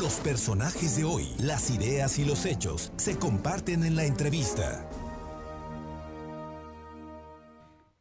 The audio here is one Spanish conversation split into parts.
Los personajes de hoy, las ideas y los hechos se comparten en la entrevista.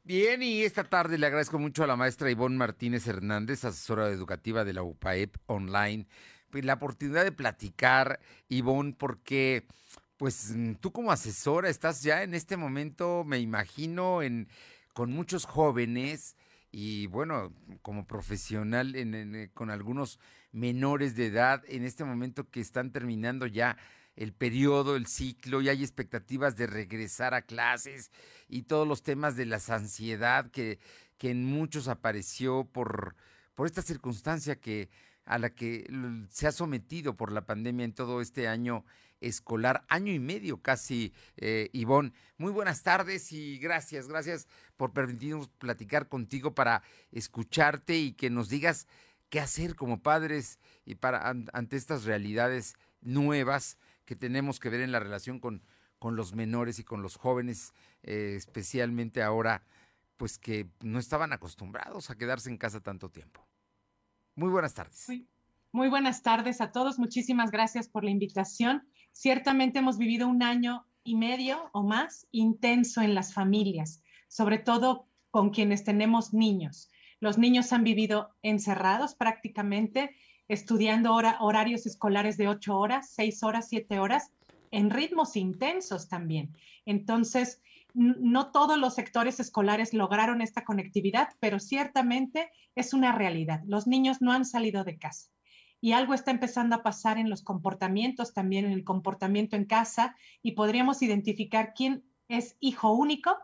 Bien, y esta tarde le agradezco mucho a la maestra Ivonne Martínez Hernández, asesora educativa de la UPAEP Online, pues, la oportunidad de platicar, Ivonne, porque pues tú como asesora estás ya en este momento, me imagino, en, con muchos jóvenes y bueno, como profesional eh, con algunos menores de edad en este momento que están terminando ya el periodo, el ciclo, y hay expectativas de regresar a clases y todos los temas de la ansiedad que, que en muchos apareció por, por esta circunstancia que a la que se ha sometido por la pandemia en todo este año escolar, año y medio casi, eh, Ivonne. Muy buenas tardes y gracias, gracias por permitirnos platicar contigo para escucharte y que nos digas qué hacer como padres y para ante estas realidades nuevas que tenemos que ver en la relación con, con los menores y con los jóvenes, eh, especialmente ahora, pues que no estaban acostumbrados a quedarse en casa tanto tiempo. Muy buenas tardes. Muy, buenas tardes a todos. Muchísimas gracias por la invitación. Ciertamente hemos vivido un año y medio o más intenso en las familias, sobre todo con quienes tenemos niños. Los niños han vivido encerrados prácticamente estudiando horarios escolares de ocho horas, seis horas, siete horas, en ritmos intensos también. Entonces, no todos los sectores escolares lograron esta conectividad, pero ciertamente es una realidad. Los niños no han salido de casa y algo está empezando a pasar en los comportamientos, también en el comportamiento en casa, y podríamos identificar quién es hijo único,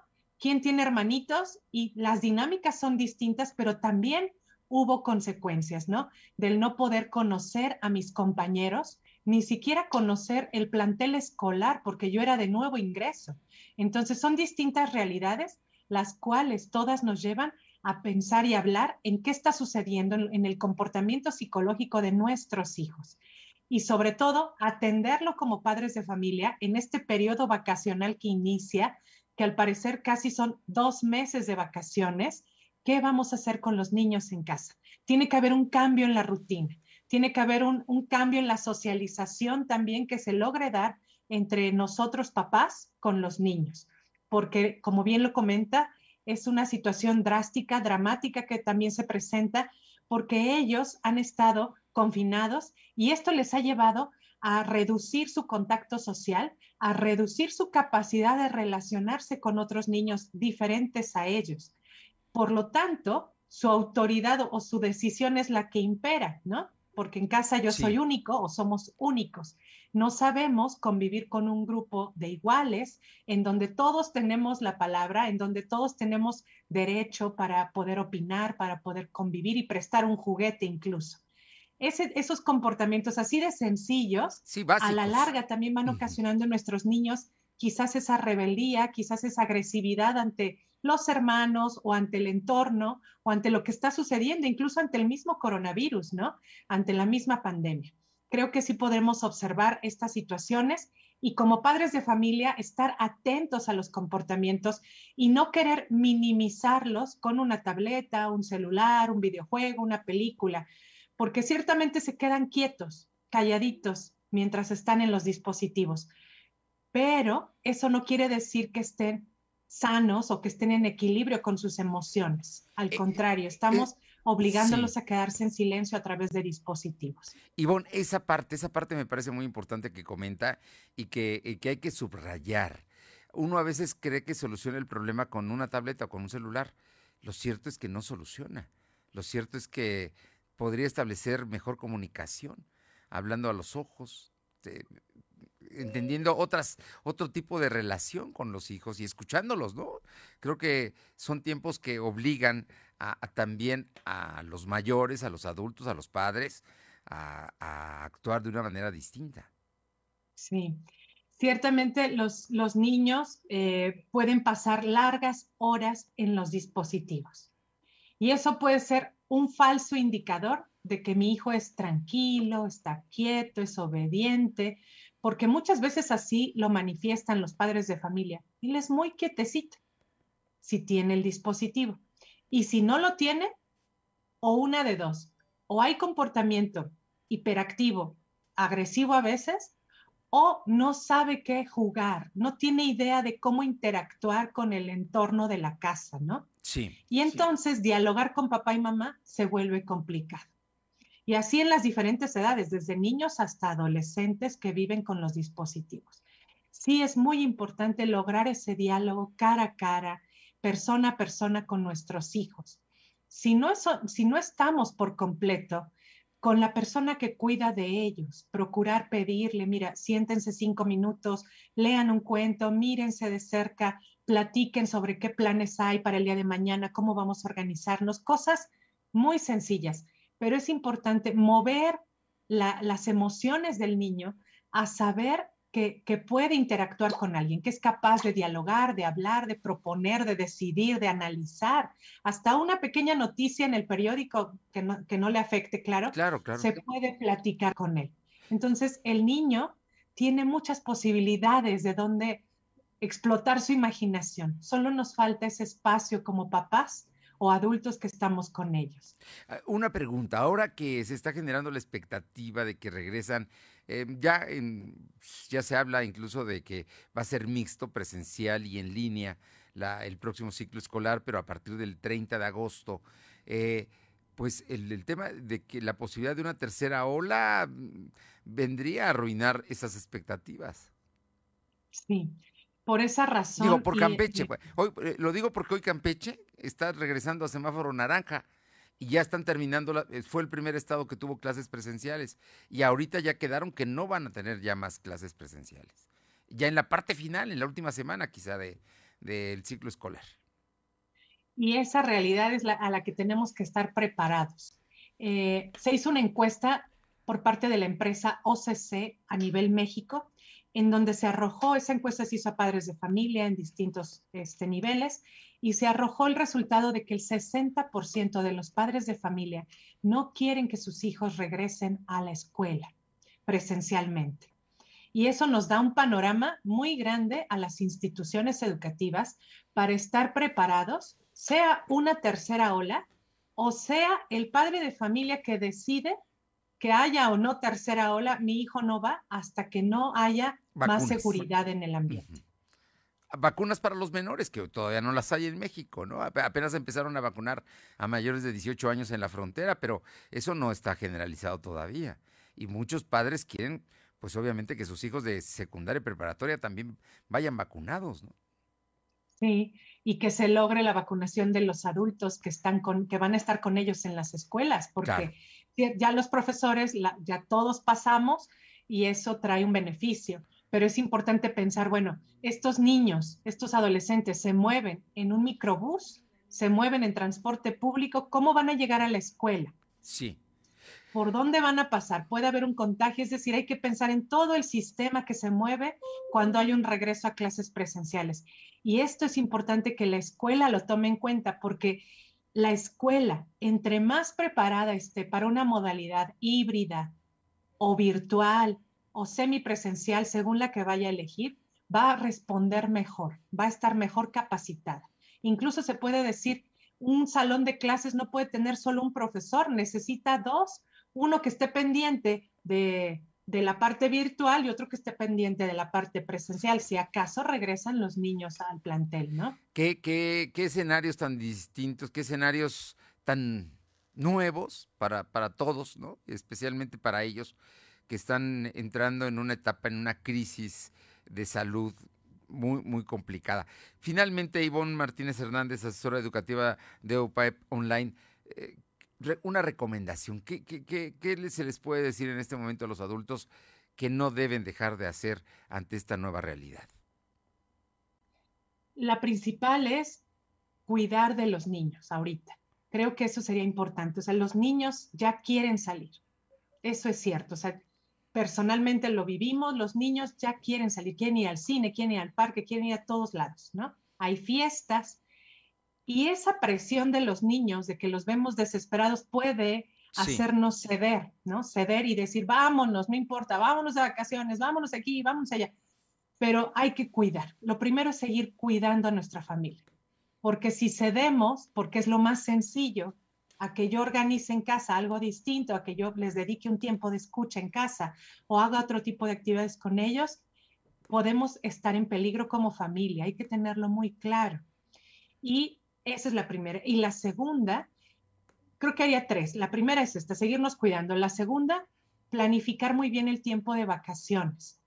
quién tiene hermanitos, y las dinámicas son distintas, pero también hubo consecuencias, ¿no? Del no poder conocer a mis compañeros, ni siquiera conocer el plantel escolar, porque yo era de nuevo ingreso. Entonces son distintas realidades, las cuales todas nos llevan a pensar y hablar en qué está sucediendo en, el comportamiento psicológico de nuestros hijos. Y sobre todo, atenderlo como padres de familia en este periodo vacacional que inicia, que al parecer casi son dos meses de vacaciones, ¿Qué vamos a hacer con los niños en casa? Tiene que haber un cambio en la rutina, tiene que haber un, cambio en la socialización también que se logre dar entre nosotros papás con los niños, porque como bien lo comenta, es una situación drástica, dramática que también se presenta porque ellos han estado confinados y esto les ha llevado a reducir su contacto social, a reducir su capacidad de relacionarse con otros niños diferentes a ellos. Por lo tanto, su autoridad o su decisión es la que impera, ¿no? Porque en casa yo soy único o somos únicos. No sabemos convivir con un grupo de iguales en donde todos tenemos la palabra, en donde todos tenemos derecho para poder opinar, para poder convivir y prestar un juguete incluso. Esos comportamientos así de sencillos, a la larga también van ocasionando en nuestros niños quizás esa rebeldía, quizás esa agresividad ante los hermanos o ante el entorno o ante lo que está sucediendo, incluso ante el mismo coronavirus, ¿no? Ante la misma pandemia. Creo que sí podemos observar estas situaciones y como padres de familia estar atentos a los comportamientos y no querer minimizarlos con una tableta, un celular, un videojuego, una película, porque ciertamente se quedan quietos, calladitos mientras están en los dispositivos. Pero eso no quiere decir que estén sanos o que estén en equilibrio con sus emociones. Al eh, contrario, estamos eh, obligándolos a quedarse en silencio a través de dispositivos. Ivonne, esa parte, esa parte me parece muy importante que comenta y que, que hay que subrayar. Uno a veces cree que soluciona el problema con una tableta o con un celular. Lo cierto es que no soluciona. Lo cierto es que podría establecer mejor comunicación, hablando a los ojos, entendiendo otras, otro tipo de relación con los hijos y escuchándolos, ¿no? Creo que son tiempos que obligan a, también a los mayores, a los adultos, a los padres, a, actuar de una manera distinta. Sí, ciertamente los, los niños eh, pueden pasar largas horas en los dispositivos y eso puede ser un falso indicador de que mi hijo es tranquilo, está quieto, es obediente, porque muchas veces así lo manifiestan los padres de familia. Él es muy quietecito si tiene el dispositivo. Y si no lo tiene, o una de dos, o hay comportamiento hiperactivo agresivo a veces o no sabe qué jugar, no tiene idea de cómo interactuar con el entorno de la casa, ¿no? Sí. Y entonces dialogar con papá y mamá se vuelve complicado. Y así en las diferentes edades, desde niños hasta adolescentes que viven con los dispositivos. Sí es muy importante lograr ese diálogo cara a cara, persona a persona con nuestros hijos. Si no, si no estamos por completo con la persona que cuida de ellos, procurar pedirle, mira, siéntense cinco minutos, lean un cuento, mírense de cerca, platiquen sobre qué planes hay para el día de mañana, cómo vamos a organizarnos, cosas muy sencillas, pero es importante mover las emociones del niño a saber que, puede interactuar con alguien, que es capaz de dialogar, de hablar, de proponer, de decidir, de analizar. Hasta una pequeña noticia en el periódico que no, que no le afecte, claro, claro, claro, se puede platicar con él. Entonces, el niño tiene muchas posibilidades de donde explotar su imaginación. Solo nos falta ese espacio como papás o adultos que estamos con ellos. Ah, una pregunta, ahora que se está generando la expectativa de que regresan Em, ya, en, ya se habla incluso de que va a ser mixto, presencial y en línea la, el próximo ciclo escolar, pero a partir del 30 de agosto. Eh, pues el, el, tema de que la posibilidad de una tercera ola mm, vendría a arruinar esas expectativas. Sí, por esa razón. Digo, por Campeche. Pues, hoy, eh, lo digo porque hoy Campeche está regresando a semáforo naranja y ya están terminando, eh, fue el primer estado que tuvo clases presenciales y ahorita ya quedaron que no van a tener ya más clases presenciales. Ya en la parte final, en la última semana quizá del de, ciclo escolar. Y esa realidad es la, a la que tenemos que estar preparados. Eh, se hizo una encuesta por parte de la empresa OCC a nivel México, en donde se arrojó, esa encuesta se hizo a padres de familia en distintos este, niveles, y se arrojó el resultado de que el 60% de los padres de familia no quieren que sus hijos regresen a la escuela presencialmente. Y eso nos da un panorama muy grande a las instituciones educativas para estar preparados, sea una tercera ola o sea el padre de familia que decide que haya o no tercera ola, mi hijo no va hasta que no haya más seguridad en el ambiente vacunas para los menores, que todavía no las hay en México, ¿no? Apenas empezaron a vacunar a mayores de 18 años en la frontera, pero eso no está generalizado todavía. Y muchos padres quieren, pues obviamente, que sus hijos de secundaria y preparatoria también vayan vacunados, ¿no? Sí, y que se logre la vacunación de los adultos que están con, que van a estar con ellos en las escuelas, porque ya los profesores, ya todos pasamos y eso trae un beneficio pero es importante pensar, bueno, estos niños, estos adolescentes se mueven en un microbús, se mueven en transporte público, ¿cómo van a llegar a la escuela? Sí. ¿Por dónde van a pasar? Puede haber un contagio, es decir, hay que pensar en todo el sistema que se mueve cuando hay un regreso a clases presenciales. Y esto es importante que la escuela lo tome en cuenta porque la escuela, entre más preparada esté para una modalidad híbrida o virtual o semipresencial, según la que vaya a elegir, va a responder mejor, va a estar mejor capacitada. Incluso se puede decir, un salón de clases no puede tener solo un profesor, necesita dos, uno que esté pendiente de, la parte virtual y otro que esté pendiente de la parte presencial, si acaso regresan los niños al plantel, ¿no? ¿Qué, qué, qué escenarios tan distintos, qué escenarios tan nuevos para, para todos, ¿no? especialmente para ellos? Que están entrando en una etapa, en una crisis de salud muy, muy complicada. Finalmente, Ivonne Martínez Hernández, asesora educativa de UPAEP Online, eh, una recomendación. ¿Qué, qué, se les puede decir en este momento a los adultos que no deben dejar de hacer ante esta nueva realidad? La principal es cuidar de los niños ahorita. Creo que eso sería importante. O sea, los niños ya quieren salir. Eso es cierto. O sea, personalmente lo vivimos, los niños ya quieren salir, quieren ir al cine, quieren ir al parque, quieren ir a todos lados, ¿no? Hay fiestas y esa presión de los niños, de que los vemos desesperados, puede hacernos ceder, ¿no? Ceder y decir, vámonos, no importa, vámonos de vacaciones, vámonos aquí, vámonos allá. Pero hay que cuidar. Lo primero es seguir cuidando a nuestra familia, porque si cedemos, porque es lo más sencillo, a que yo organice en casa algo distinto, a que yo les dedique un tiempo de escucha en casa o haga otro tipo de actividades con ellos, podemos estar en peligro como familia. Hay que tenerlo muy claro. Y esa es la primera. Y la segunda, creo que haría tres. La primera es esta, seguirnos cuidando. La segunda, planificar muy bien el tiempo de vacaciones.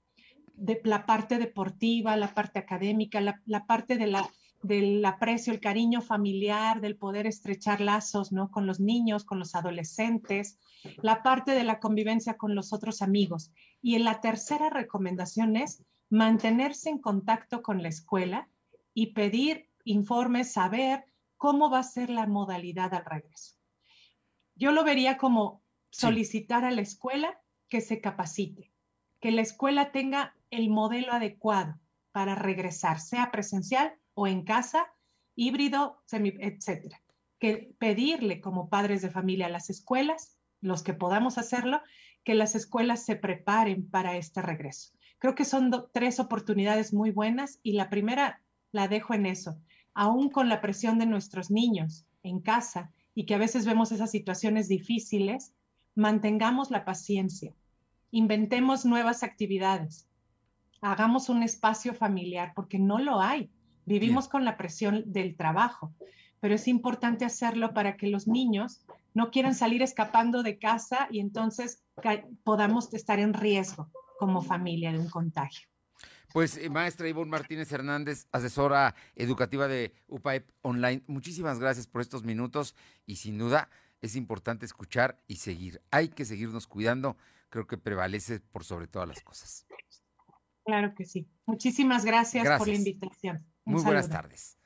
De la parte deportiva, la parte académica, la, la parte de la del aprecio, el cariño familiar, del poder estrechar lazos, ¿no? Con los niños, con los adolescentes, la parte de la convivencia con los otros amigos. Y en la tercera recomendación es mantenerse en contacto con la escuela y pedir informes, saber cómo va a ser la modalidad al regreso. Yo lo vería como solicitar a la escuela que se capacite, que la escuela tenga el modelo adecuado para regresar, sea presencial o en casa, híbrido, semi, etcétera. Que pedirle como padres de familia a las escuelas, los que podamos hacerlo, que las escuelas se preparen para este regreso. Creo que son tres oportunidades muy buenas y la primera la dejo en eso. Aún con la presión de nuestros niños en casa y que a veces vemos esas situaciones difíciles, mantengamos la paciencia, inventemos nuevas actividades, hagamos un espacio familiar, porque no lo hay. Vivimos con la presión del trabajo, pero es importante hacerlo para que los niños no quieran salir escapando de casa y entonces podamos estar en riesgo como familia de un contagio. Pues eh, maestra Ivonne Martínez Hernández, asesora educativa de UPAEP Online, muchísimas gracias por estos minutos y sin duda es importante escuchar y seguir. Hay que seguirnos cuidando, creo que prevalece por sobre todas las cosas. Claro que sí. Muchísimas gracias. por la invitación. Muy buenas tardes.